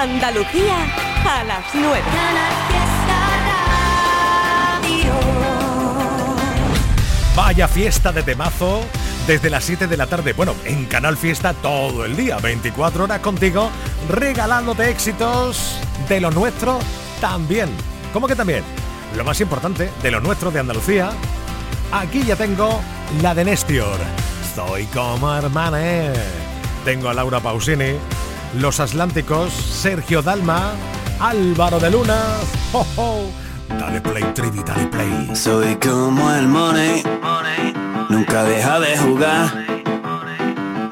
Andalucía a las 9. Vaya fiesta de temazo desde las 7 de la tarde. Bueno, en Canal Fiesta todo el día, 24 horas contigo, regalándote éxitos de lo nuestro también. ¿Cómo que también? Lo más importante, de lo nuestro de Andalucía. Aquí ya tengo la de Nestior. Soy como hermana. Tengo a Laura Pausini, Los Atlánticos, Sergio Dalma, Álvaro de Luna. Dale play, Trivi, dale play. Soy como el money, nunca deja de jugar.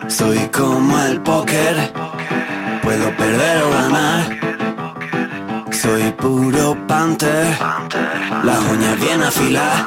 Soy como el póker, puedo perder o ganar. Soy puro panther, las uñas bien afiladas.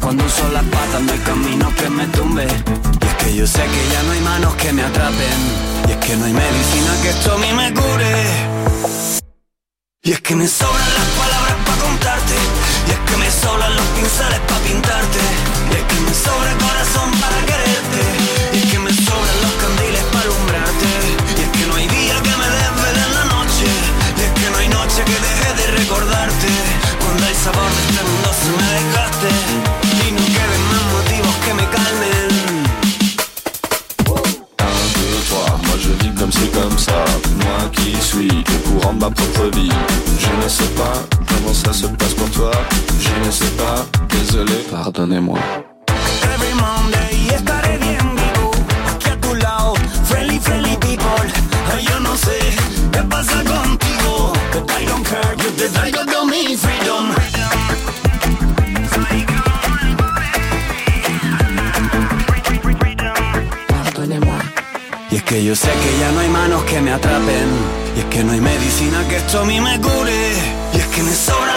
Cuando uso las patas, no hay camino que me tumbe. Y es que yo sé que ya no hay manos que me atrapen. Y es que no hay medicina que esto a mí me cure. Y es que me sobran las palabras para contarte Y es que me sobran los pinceles para pintarte Y es que me sobra el corazón para quererte Y es que me sobran los candiles para alumbrarte noche que deje de recordarte. Cuando el sabor de este mundo se me desgaste. Y no queden más motivos que me calmen. Moi je vis comme c'est comme ça. Moi qui suis le courant de ma propre vie. Je ne sais pas comment ça se passe pour toi. Je ne sais pas, désolé, pardonnez-moi. Every Monday freedom. Y es que yo sé que ya no hay manos que me atrapen. Y es que no hay medicina que esto a mí me cure. Y es que me sobran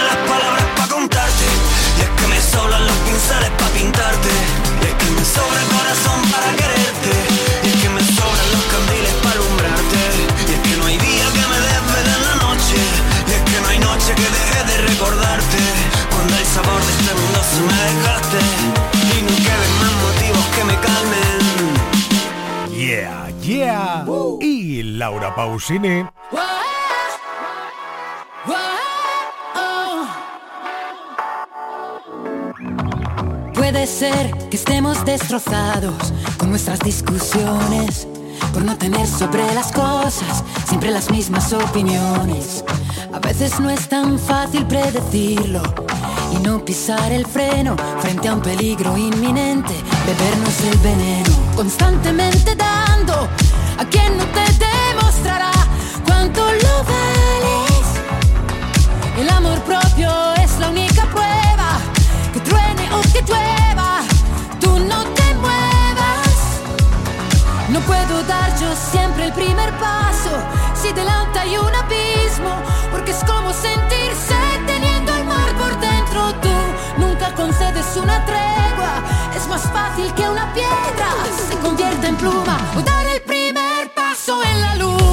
Laura Pausini. Puede ser que estemos destrozados con nuestras discusiones, por no tener sobre las cosas siempre las mismas opiniones. A veces no es tan fácil predecirlo y no pisar el freno frente a un peligro inminente, bebernos el veneno, constantemente dando a quien no te cuánto lo vales. El amor propio es la única prueba que truene o que llueva, tú no te muevas. No puedo dar yo siempre el primer paso si delante hay un abismo, porque es como sentirse teniendo el mar por dentro. Tú nunca concedes una tregua, es más fácil que una piedra se convierta en pluma o dar el primer paso en la luna.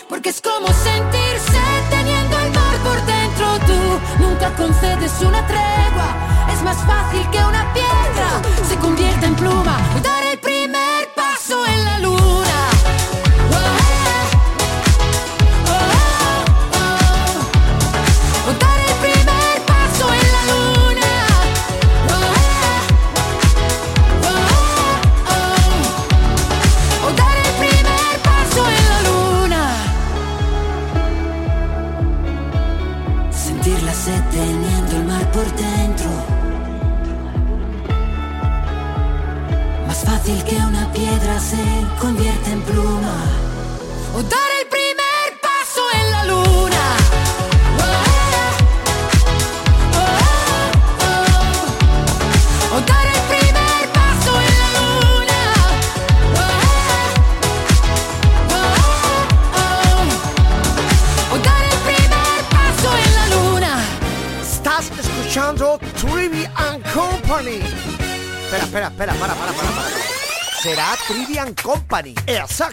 porque es como sentirse teniendo el mar por dentro. Tú nunca concedes una tregua. Es más fácil que una piedra se convierta en pluma.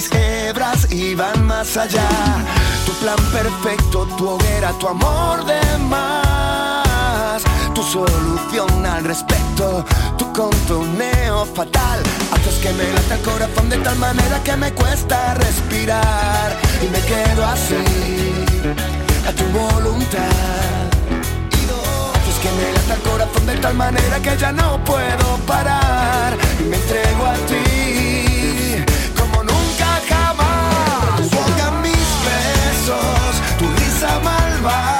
mis hebras y van más allá. Tu plan perfecto, tu hoguera, tu amor de más, tu solución al respecto, tu contoneo fatal. Haces que me lata el corazón de tal manera que me cuesta respirar. Y me quedo así, a tu voluntad. Que me lata el corazón de tal manera que ya no puedo parar. Y me entrego a ti risa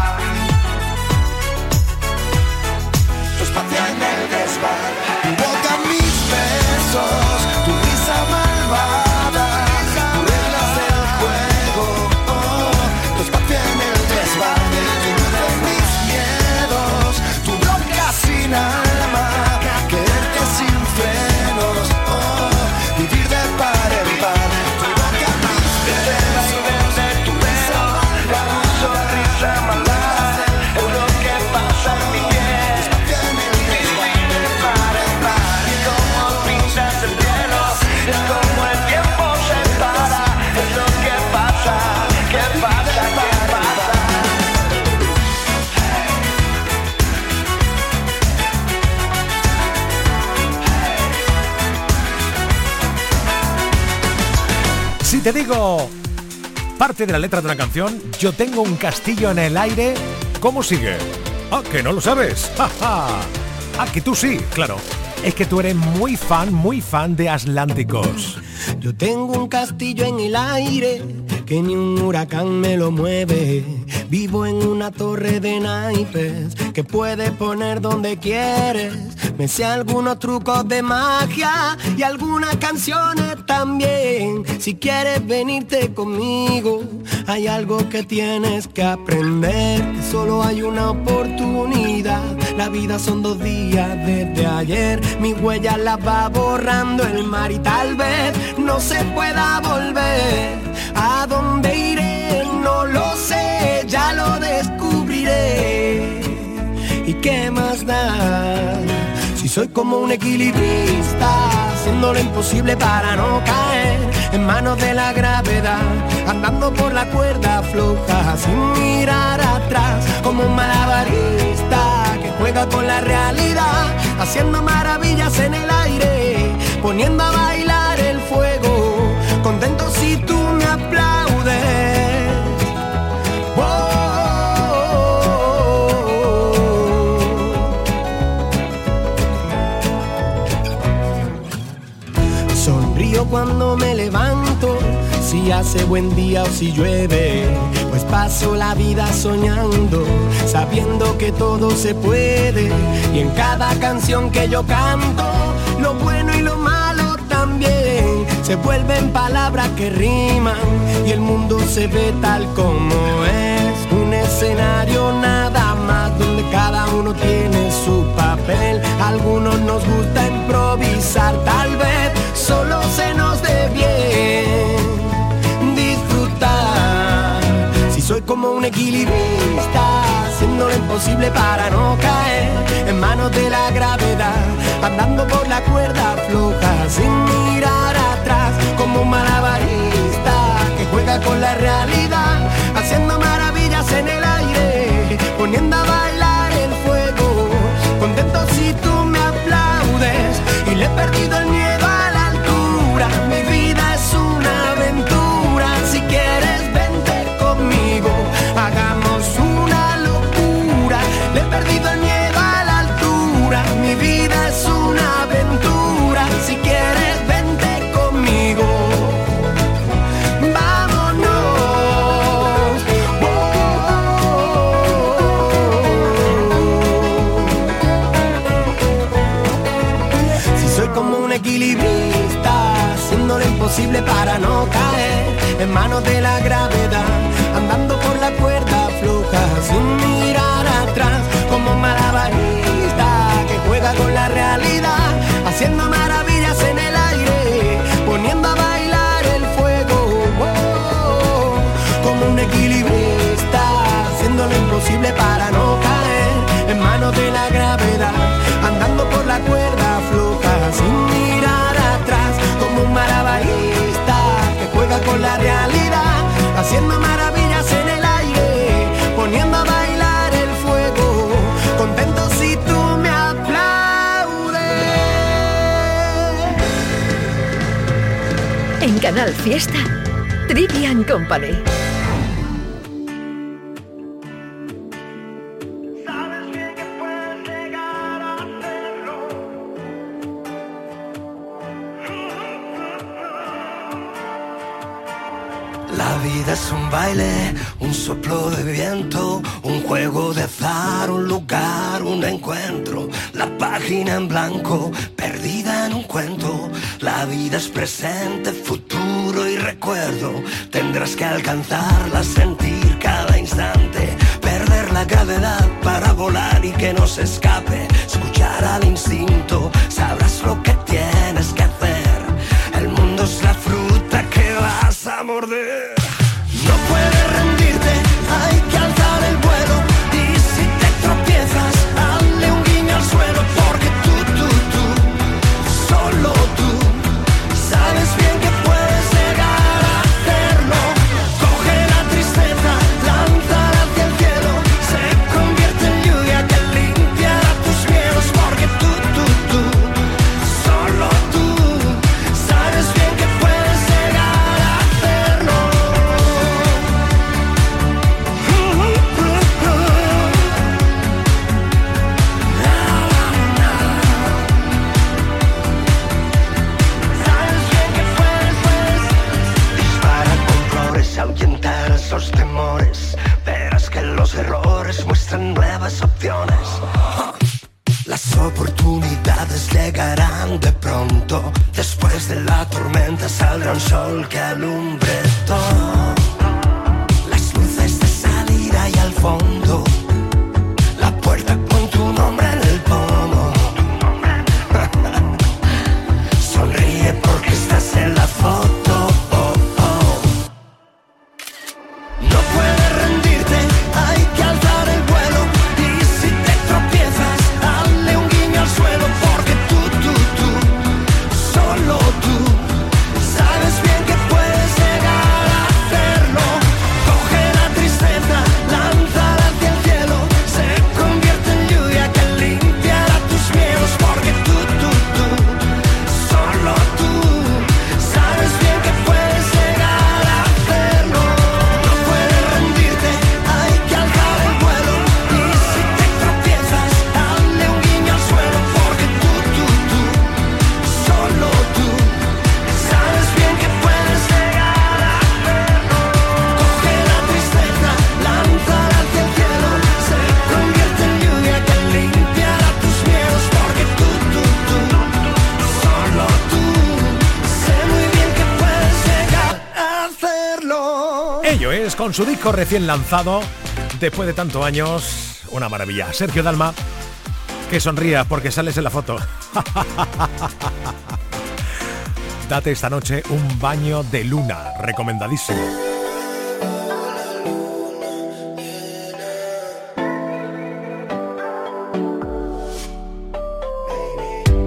Te digo parte de la letra de una canción, yo tengo un castillo en el aire, ¿cómo sigue? Ah, que no lo sabes. Ah, que tú sí, claro. Es que tú eres muy fan, muy fan de Atlánticos. Yo tengo un castillo en el aire que ni un huracán me lo mueve. Vivo en una torre de naipes que puedes poner donde quieres. Me sé algunos trucos de magia y algunas canciones también. Si quieres venirte conmigo, hay algo que tienes que aprender. solo hay una oportunidad. La vida son dos días desde ayer. Mi huella la va borrando el mar y tal vez no se pueda volver. ¿A dónde iré? No lo sé, ya lo descubriré. ¿Y qué más da? Soy como un equilibrista, haciendo lo imposible para no caer en manos de la gravedad, andando por la cuerda floja, sin mirar atrás, como un malabarista que juega con la realidad, haciendo maravillas en el aire, poniendo hace buen día o si llueve, pues paso la vida soñando, sabiendo que todo se puede, y en cada canción que yo canto, lo bueno y lo malo también se vuelven palabras que riman y el mundo se ve tal como es. Un escenario nada más donde cada uno tiene su papel. algunos nos gusta improvisar, tal vez solo se nos como un equilibrista, haciendo lo imposible para no caer en manos de la gravedad, andando por la cuerda floja sin mirar atrás, como un malabarista que juega con la realidad, haciendo maravillas en el aire, poniendo a bailar el fuego, contento si tú me aplaudes y le he perdido el miedo imposible para no caer en manos de la gravedad, haciendo maravillas en el aire, poniendo a bailar el fuego, contento si tú me aplaudes. En Canal Fiesta, Trivian Company. En blanco, perdida en un cuento. La vida es presente, futuro y recuerdo. Tendrás que alcanzarla, sentir cada instante. Perder la gravedad para volar y que no se escape. Ello ¿eh? es con su disco recién lanzado, después de tantos años, una maravilla. Sergio Dalma, que sonrías porque sales en la foto. Date esta noche un baño de luna, recomendadísimo.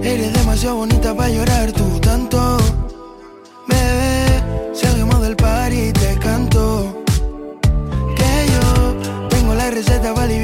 Eres demasiado bonita para llorar tú tanto давали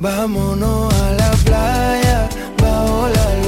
Vámonos a la playa bajo la luz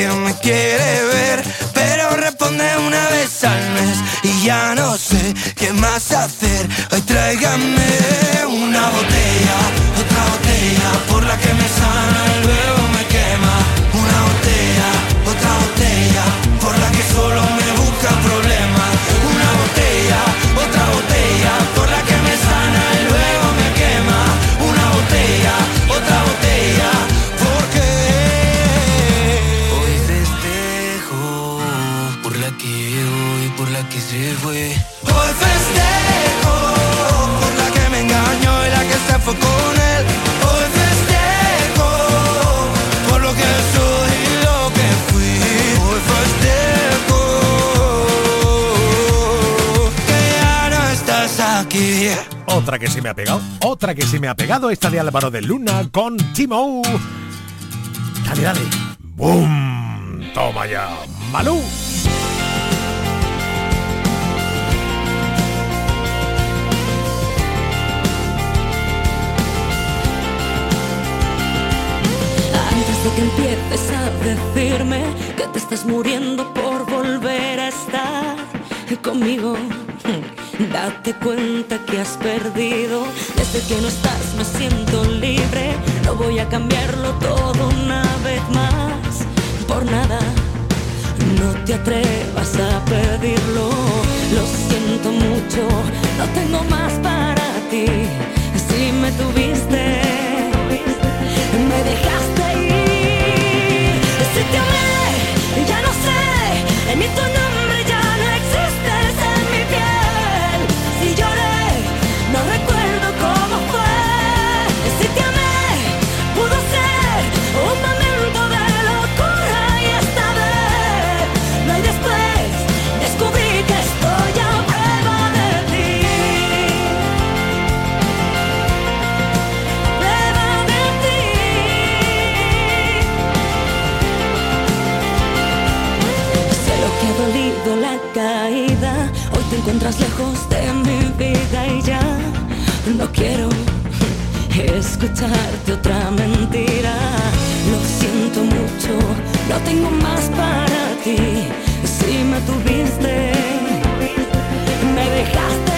que me quiere ver, pero responde una vez al mes y ya no sé qué más hacer. Hoy tráigame Otra que sí me ha pegado, otra que sí me ha pegado, esta de Álvaro de Luna con Timo. Dale, dale. ¡Bum! Toma ya, Malú. Antes de que empieces a decirme que te estás muriendo por volver a estar conmigo, date cuenta que has perdido. Desde que no estás me siento libre, no voy a cambiarlo todo una vez más. Por nada, no te atrevas a pedirlo. Lo siento mucho, no tengo más para ti. Si me tuviste, me dejaste ir. Si te amé, ya no sé, ni tu encuentras lejos de mi vida y ya no quiero escucharte otra mentira. Lo siento mucho, no tengo más para ti. Si me tuviste, me dejaste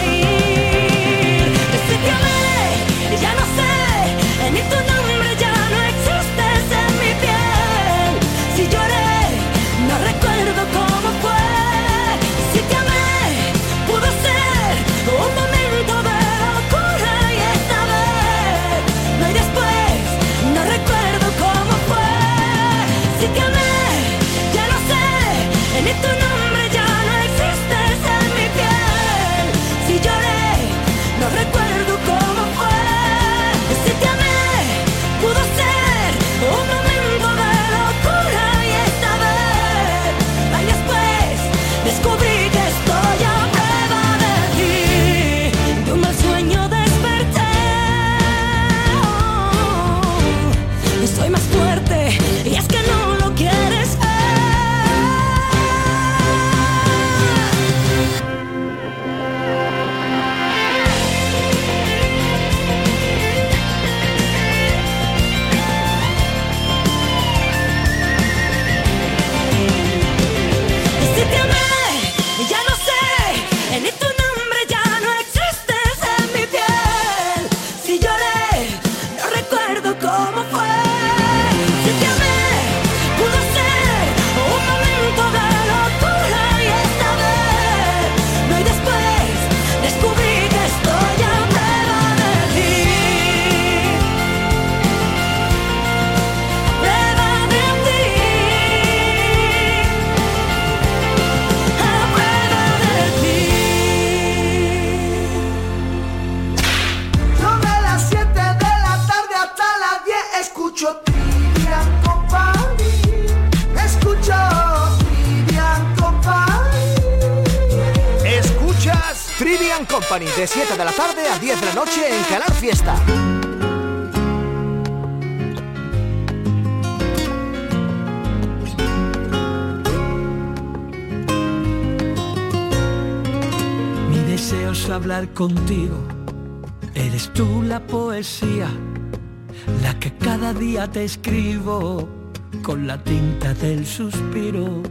de 7 de la tarde a 10 de la noche en Canal Fiesta. Mi deseo es hablar contigo. Eres tú la poesía, la que cada día te escribo con la tinta del suspiro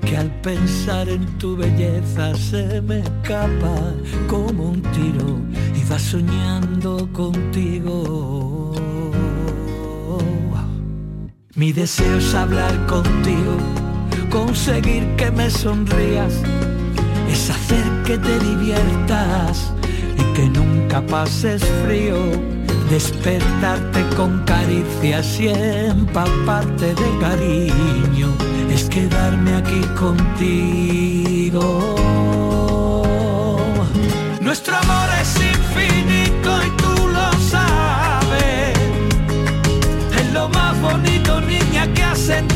que al pensar en tu belleza se me escapa como un tiro y va soñando contigo. Mi deseo es hablar contigo, conseguir que me sonrías, es hacer que te diviertas y que nunca pases frío despertarte con caricias y empaparte de cariño, quedarme aquí contigo. Nuestro amor es infinito y tú lo sabes. Es lo más bonito, niña, que ha sentido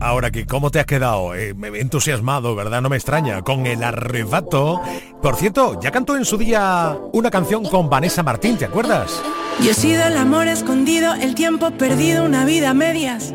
Ahora que, ¿cómo te has quedado? Eh, entusiasmado, ¿verdad? No me extraña. Con el arrebato. Por cierto, ya cantó en su día una canción con Vanessa Martín, ¿te acuerdas? Yo he sido el amor escondido, el tiempo perdido, una vida a medias.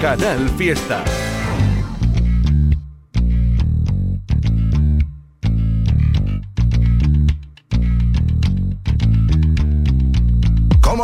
Canal Fiesta.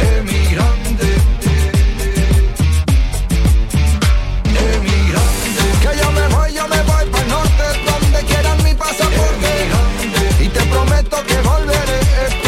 Emigrante Emigrante Que yo me voy, yo me voy para el norte Donde quieran mi pasaporte Y te prometo que volveré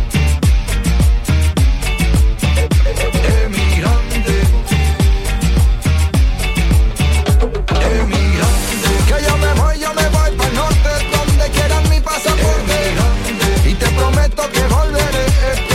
pasaporte Y te prometo que volveré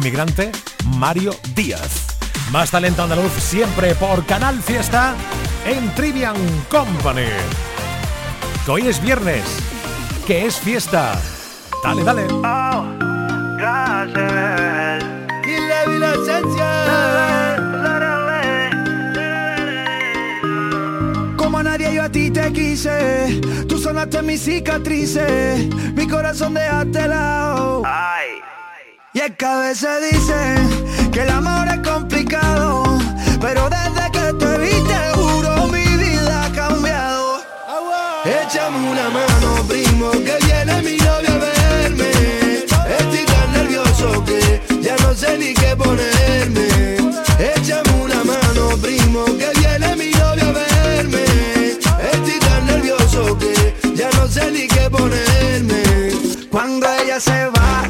emigrante Mario Díaz. Más talento andaluz siempre por Canal Fiesta en Trivian Company. Que hoy es viernes, que es fiesta. Dale, dale. Como a nadie yo a ti te quise, tú sonaste mis cicatrices, mi corazón dejaste lado. Y es que a veces dicen que el amor es complicado, pero desde que te vi te juro mi vida ha cambiado. Échame una mano, primo, que viene mi novia a verme. Estoy tan nervioso que ya no sé ni qué ponerme. Échame una mano, primo, que viene mi novia a verme. Estoy tan nervioso que ya no sé ni qué ponerme. Cuando ella se va,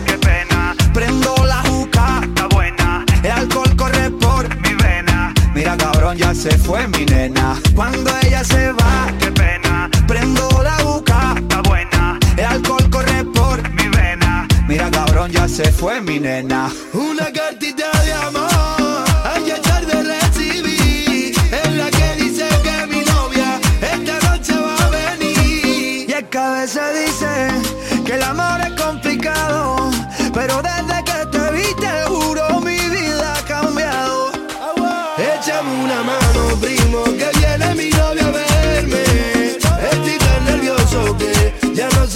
fue mi nena. Cuando ella se va, qué pena. Prendo la boca, está buena. El alcohol corre por mi vena. Mira cabrón, ya se fue mi nena. Una cartita de amor, hay que echar. Es la que dice que mi novia esta noche va a venir. Y es que a dice que el amor es complicado, pero desde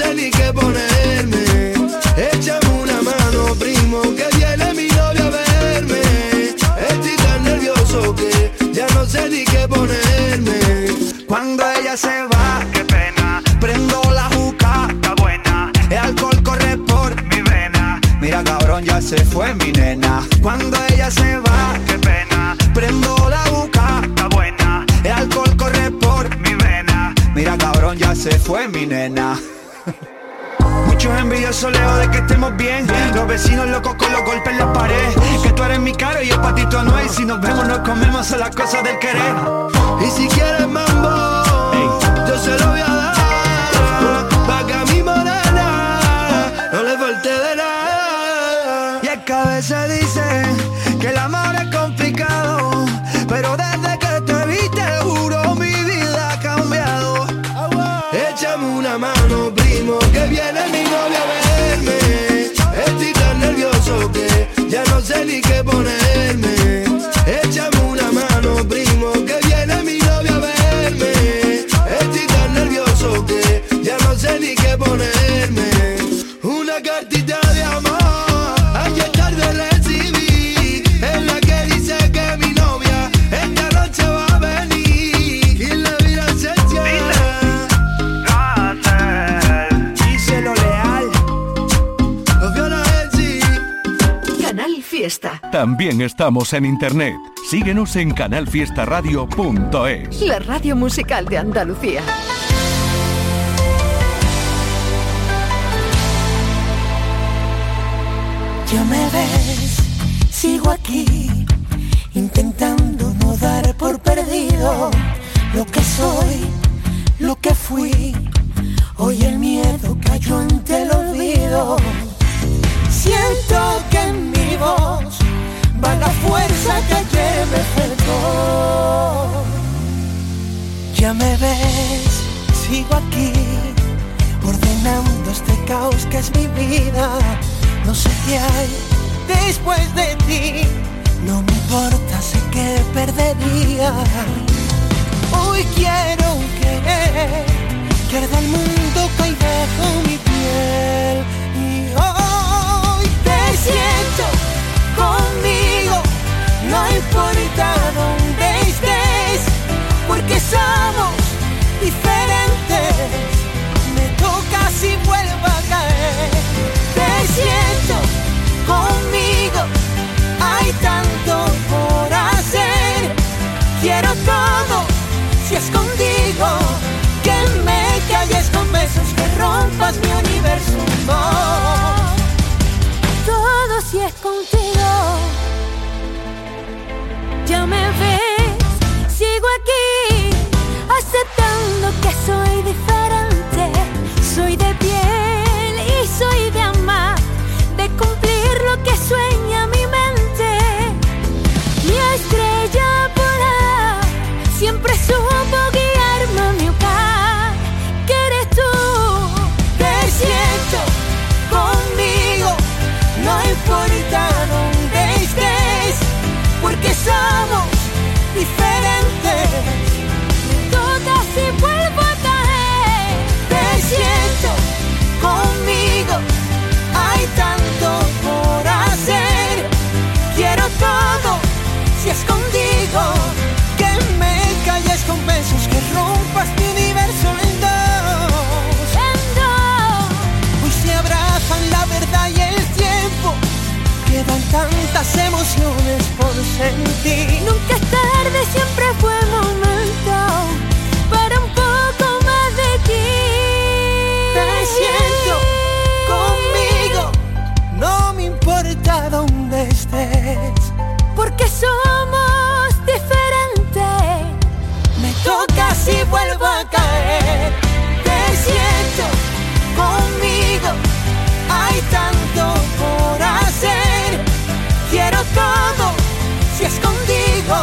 sé ni qué ponerme. También estamos en internet. Síguenos en canalfiestaradio.es. La radio musical de Andalucía. Ya me ves, sigo aquí, intentando no dar por perdido lo que soy, lo que fui. Hoy el miedo cayó ante el olvido. Siento fuerza que ayer me faltó. Ya me ves, sigo aquí, ordenando este caos que es mi vida. No sé qué hay después de ti, no me importa, sé que perdería. Hoy quiero querer que arda el mundo cae bajo mi piel. Y hoy te siento conmigo, no importa dónde estés, porque somos diferentes. Me toca si vuelvo a caer. Te siento conmigo, hay tanto por hacer. Quiero todo si es contigo, que me calles con besos, que rompas mi universo. Todo si es contigo. Ya me ves, sigo aquí, aceptando que soy diferente. Soy de piel y soy de con besos, que rompas mi universo en dos. En dos. Hoy se abrazan la verdad y el tiempo. Quedan tantas emociones por sentir. Nunca es tarde, siempre fue hay tanto por hacer. Quiero todo, si es contigo,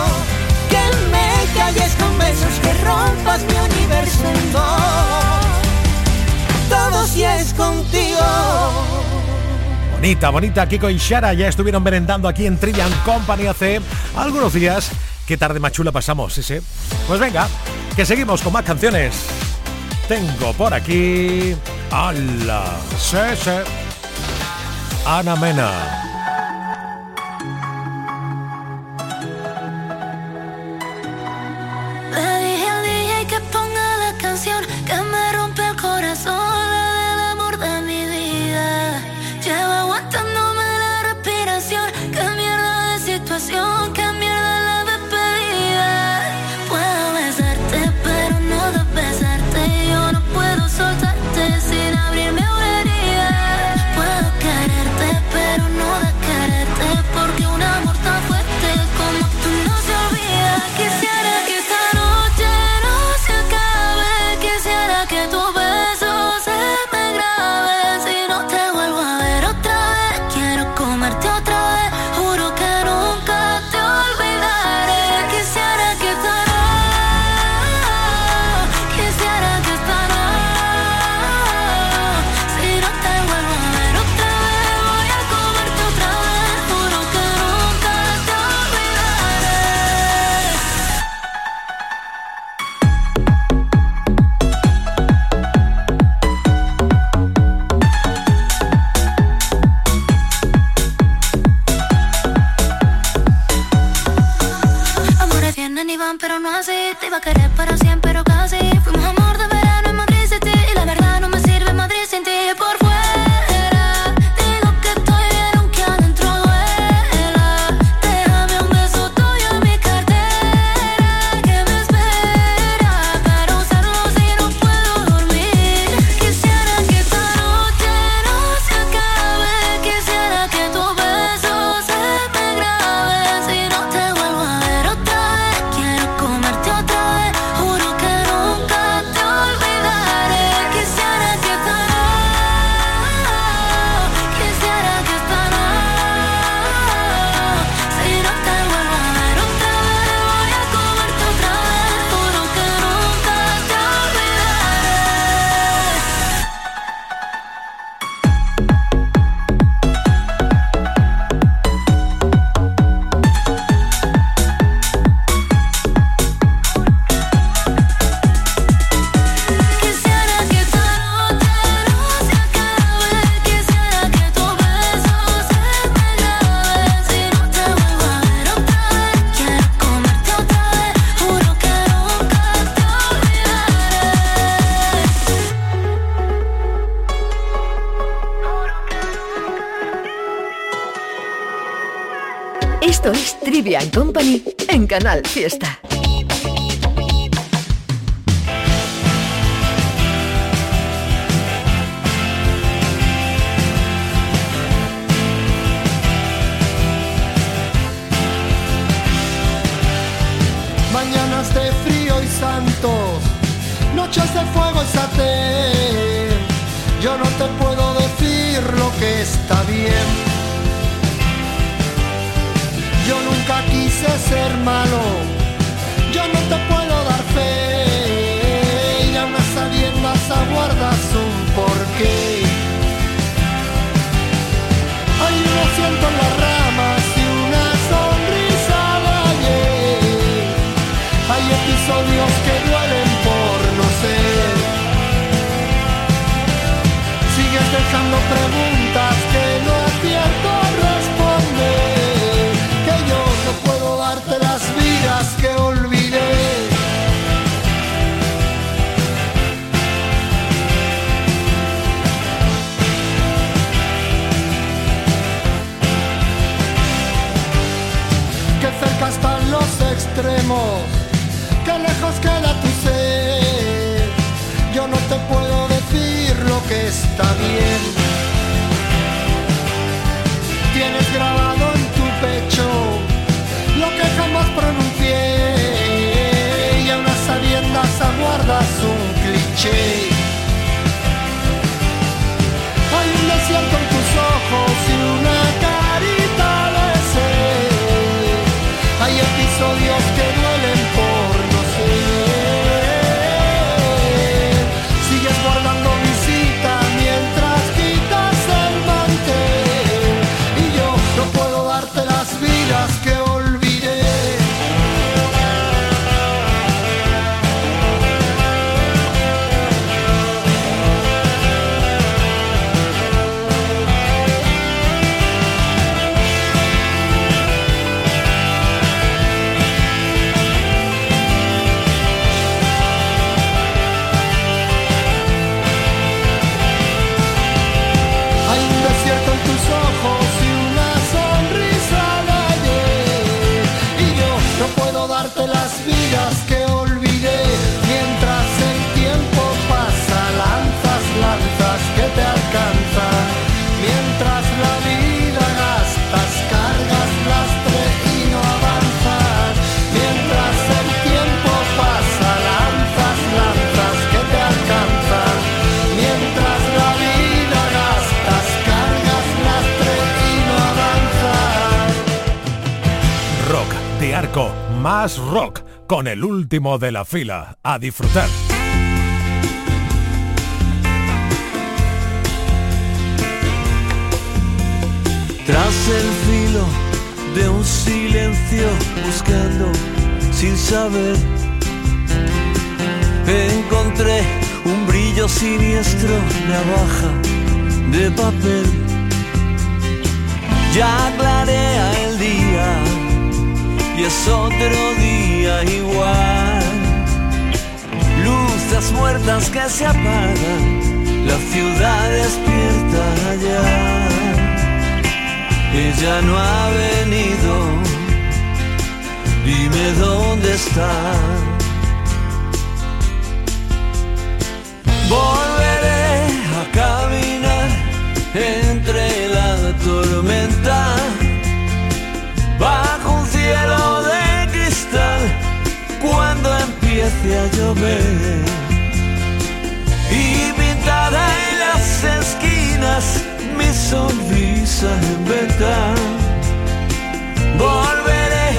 que me calles con besos, que rompas mi universo. Todo si es contigo. Bonita, bonita, Kiko y Shara ya estuvieron merendando aquí en Trillian Company hace algunos días. Qué tarde más chula pasamos, sí, sí. Pues venga, que seguimos con más canciones. Tengo por aquí... ¡Hala! Sí, sí. Ana Mena. Company en Canal Fiesta. Mañanas de frío y santos, noches de fuego y satén. Yo no te puedo decir lo que está bien quise ser malo, yo no te puedo dar fe. Y a unas sabiendas aguardas un porqué. Hay un asiento en las ramas y una sonrisa de ayer. Hay episodios que duelen por no ser. Sigues dejando preguntas. extremos, que lejos queda tu ser. Yo no te puedo decir lo que está bien. Tienes grabado en tu pecho último de la fila. A disfrutar. Tras el filo de un silencio buscando sin saber, encontré un brillo siniestro, navaja de papel. Ya clarea el día y es otro día igual. Luces muertas que se apagan, la ciudad despierta ya. Ella no ha venido, dime dónde está. Volveré a caminar entre la tormenta, bajo un cielo de cristal, cuando empiece a llover. Y pintada en las esquinas mi sonrisa en verdad. Volveré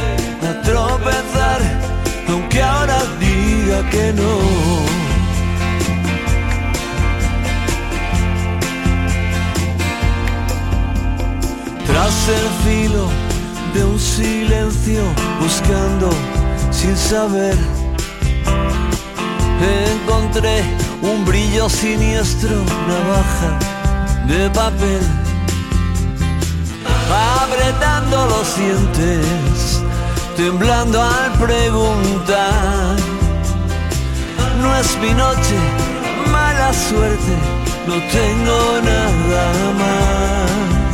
a tropezar, aunque ahora diga que no. Tras el filo de un silencio, buscando sin saber, encontré un brillo siniestro, navaja de papel, apretando los dientes, temblando al preguntar. No es mi noche, mala suerte, no tengo nada más.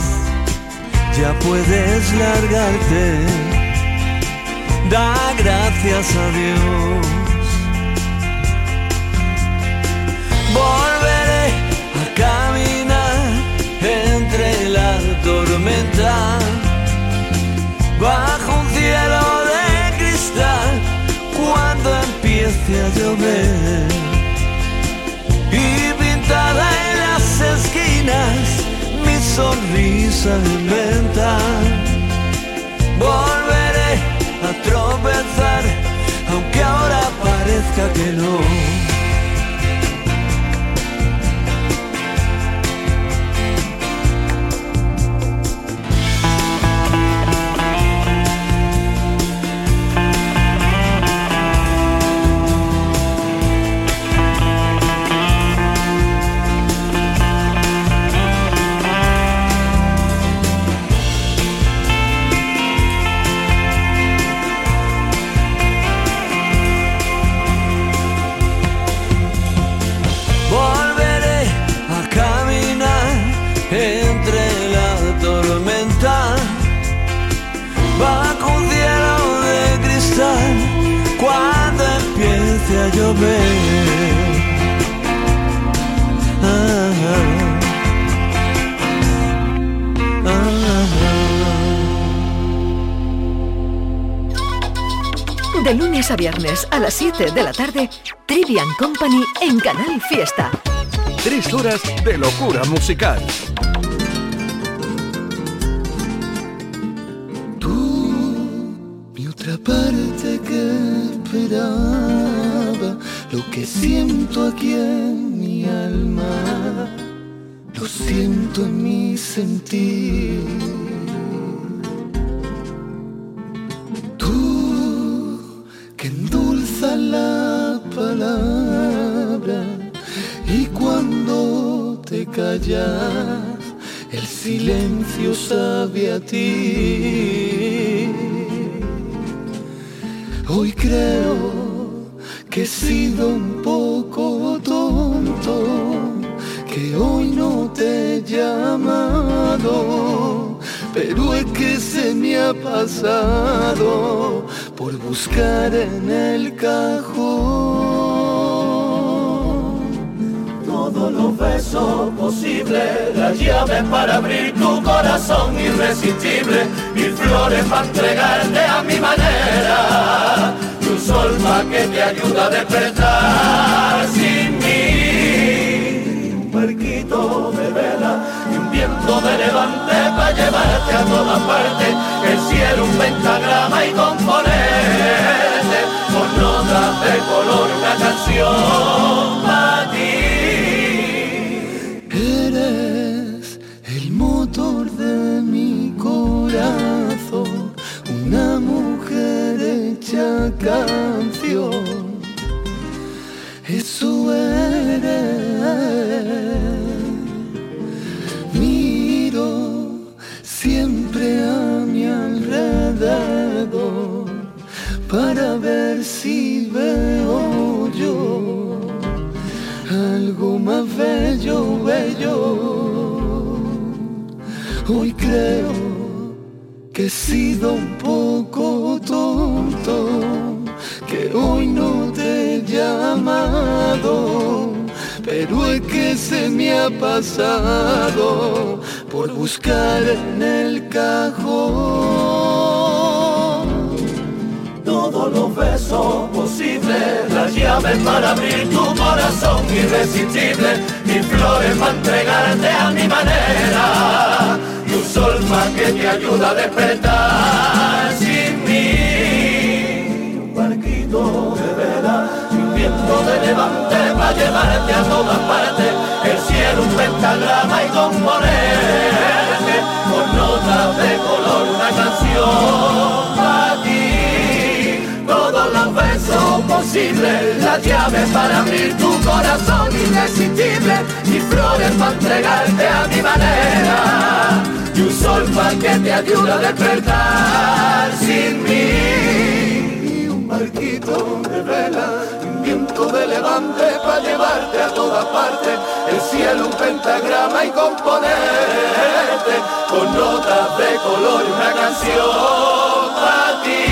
Ya puedes largarte, da gracias a Dios. Tormenta, bajo un cielo de cristal, cuando empiece a llover. Y pintada en las esquinas, mi sonrisa inventa. Volveré a tropezar, aunque ahora parezca que no. De lunes a viernes a las 7 de la tarde, Trivian Company en Canal Fiesta. Tres horas de locura musical. Mi otra parte que esperaba, lo que siento aquí en mi alma, lo siento en mi sentir. El silencio sabe a ti. Hoy creo que he sido un poco tonto, que hoy no te he llamado, pero es que se me ha pasado por buscar en el cajón con un beso posible la llave para abrir tu corazón irresistible. Mil flores para entregarte a mi manera, tu sol pa que te ayuda a despertar sin mí. Un barquito de vela y un viento de levante para llevarte a todas partes. El cielo un pentagrama y componerte con notas de color una canción para. Hecha canción. Eso eres. Miro siempre a mi alrededor para ver si veo yo algo más bello, bello. Hoy creo que he sido un poco tonto, que hoy no te he llamado, pero es que se me ha pasado por buscar en el cajón. Todos los besos posibles, las llaves para abrir tu corazón irresistible, mil flores para entregarte a mi manera, y un sol más que te ayuda a despertar sin mí, un barquito de vela un viento de levante para llevarte a todas partes, el cielo un pentagrama y componerte con notas de color una canción los besos posibles, las llaves para abrir tu corazón irresistible y flores para entregarte a mi manera. Y un sol para que te ayude a despertar sin mí. Y un barquito de vela, un viento de levante para llevarte a todas partes, el cielo un pentagrama y componerte con notas de color una canción para ti.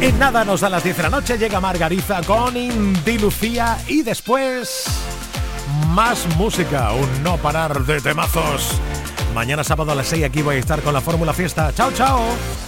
Y nada nos da las 10 de la noche, llega Margarita con Indy Lucía y después más música, un no parar de temazos. Mañana sábado a las 6 aquí voy a estar con la Fórmula Fiesta. Chao, chao.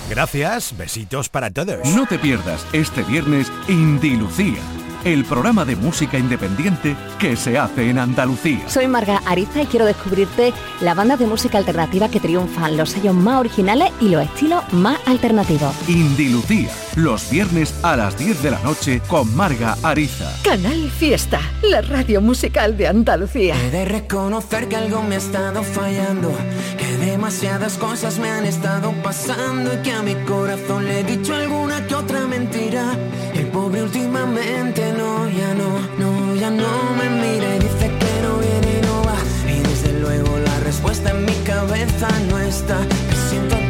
Gracias, besitos para todos. No te pierdas este viernes Indy Lucía, el programa de música independiente que se hace en Andalucía. Soy Marga Ariza y quiero descubrirte la banda de música alternativa que triunfan, los sellos más originales y los estilos más alternativos. Indy Lucía, los viernes a las 10 de la noche con Marga Ariza. Canal Fiesta, la radio musical de Andalucía. He de reconocer que algo me ha estado fallando, que demasiadas cosas me han estado pasando y que a mi corazón le he dicho alguna que otra mentira. El pobre últimamente no, ya no, no, ya no me mira y dice que no viene y no va. Y desde luego la respuesta en mi cabeza no está. Me siento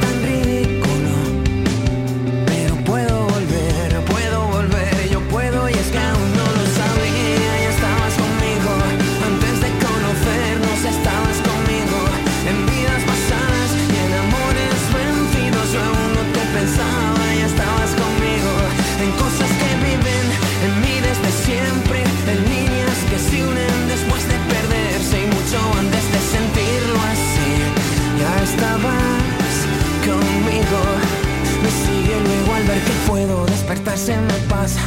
se me pasa.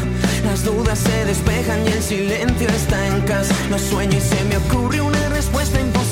Las dudas se despejan y el silencio está en casa. Lo sueño y se me ocurre una respuesta imposible.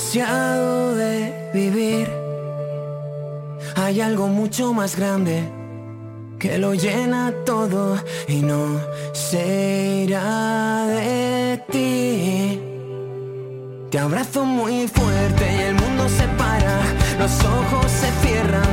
Demasiado de vivir, hay algo mucho más grande que lo llena todo y no será de ti. Te abrazo muy fuerte y el mundo se para, los ojos se cierran